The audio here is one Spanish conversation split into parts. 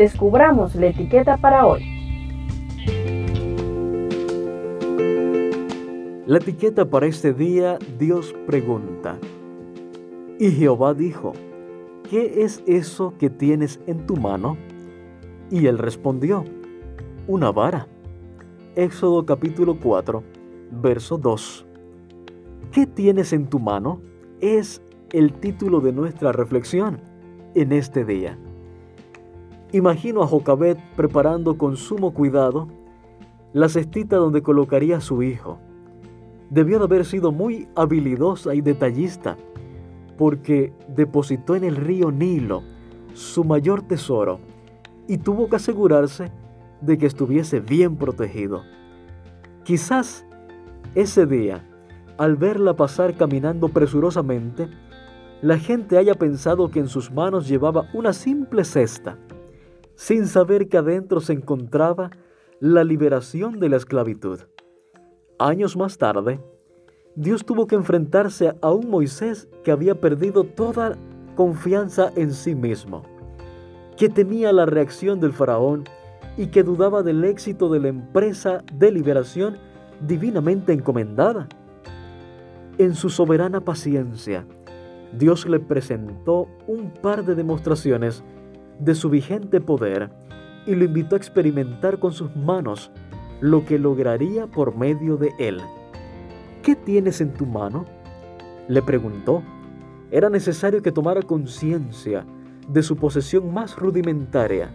descubramos la etiqueta para hoy. La etiqueta para este día, Dios pregunta. Y Jehová dijo, ¿qué es eso que tienes en tu mano? Y él respondió, una vara. Éxodo capítulo 4, verso 2. ¿Qué tienes en tu mano? Es el título de nuestra reflexión en este día. Imagino a Jocabet preparando con sumo cuidado la cestita donde colocaría a su hijo. Debió de haber sido muy habilidosa y detallista, porque depositó en el río Nilo su mayor tesoro y tuvo que asegurarse de que estuviese bien protegido. Quizás ese día al verla pasar caminando presurosamente, la gente haya pensado que en sus manos llevaba una simple cesta, sin saber que adentro se encontraba la liberación de la esclavitud. Años más tarde, Dios tuvo que enfrentarse a un Moisés que había perdido toda confianza en sí mismo, que temía la reacción del faraón y que dudaba del éxito de la empresa de liberación divinamente encomendada. En su soberana paciencia, Dios le presentó un par de demostraciones de su vigente poder y lo invitó a experimentar con sus manos lo que lograría por medio de él. ¿Qué tienes en tu mano? Le preguntó. Era necesario que tomara conciencia de su posesión más rudimentaria.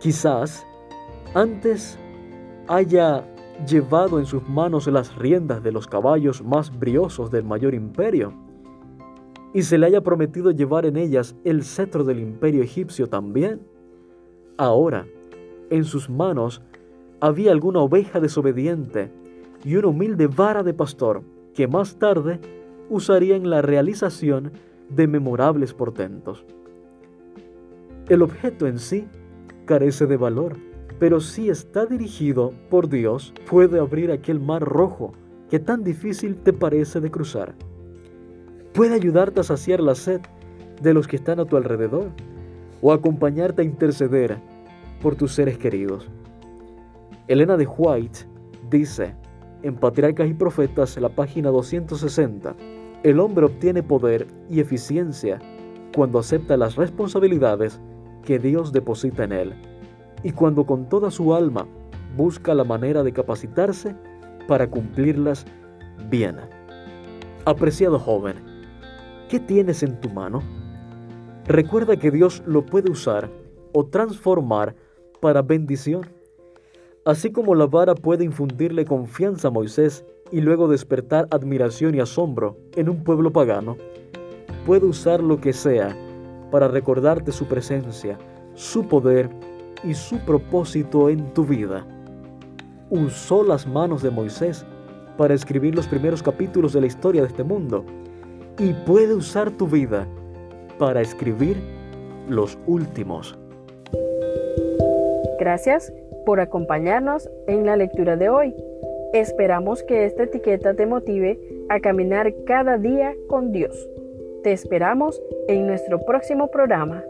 Quizás antes haya llevado en sus manos las riendas de los caballos más briosos del mayor imperio, y se le haya prometido llevar en ellas el cetro del imperio egipcio también. Ahora, en sus manos había alguna oveja desobediente y una humilde vara de pastor que más tarde usaría en la realización de memorables portentos. El objeto en sí carece de valor pero si está dirigido por Dios, puede abrir aquel mar rojo que tan difícil te parece de cruzar. Puede ayudarte a saciar la sed de los que están a tu alrededor o acompañarte a interceder por tus seres queridos. Elena de White dice en Patriarcas y Profetas, la página 260, el hombre obtiene poder y eficiencia cuando acepta las responsabilidades que Dios deposita en él y cuando con toda su alma busca la manera de capacitarse para cumplirlas bien. Apreciado joven, ¿qué tienes en tu mano? Recuerda que Dios lo puede usar o transformar para bendición. Así como la vara puede infundirle confianza a Moisés y luego despertar admiración y asombro en un pueblo pagano, puede usar lo que sea para recordarte su presencia, su poder y su propósito en tu vida. Usó las manos de Moisés para escribir los primeros capítulos de la historia de este mundo y puede usar tu vida para escribir los últimos. Gracias por acompañarnos en la lectura de hoy. Esperamos que esta etiqueta te motive a caminar cada día con Dios. Te esperamos en nuestro próximo programa.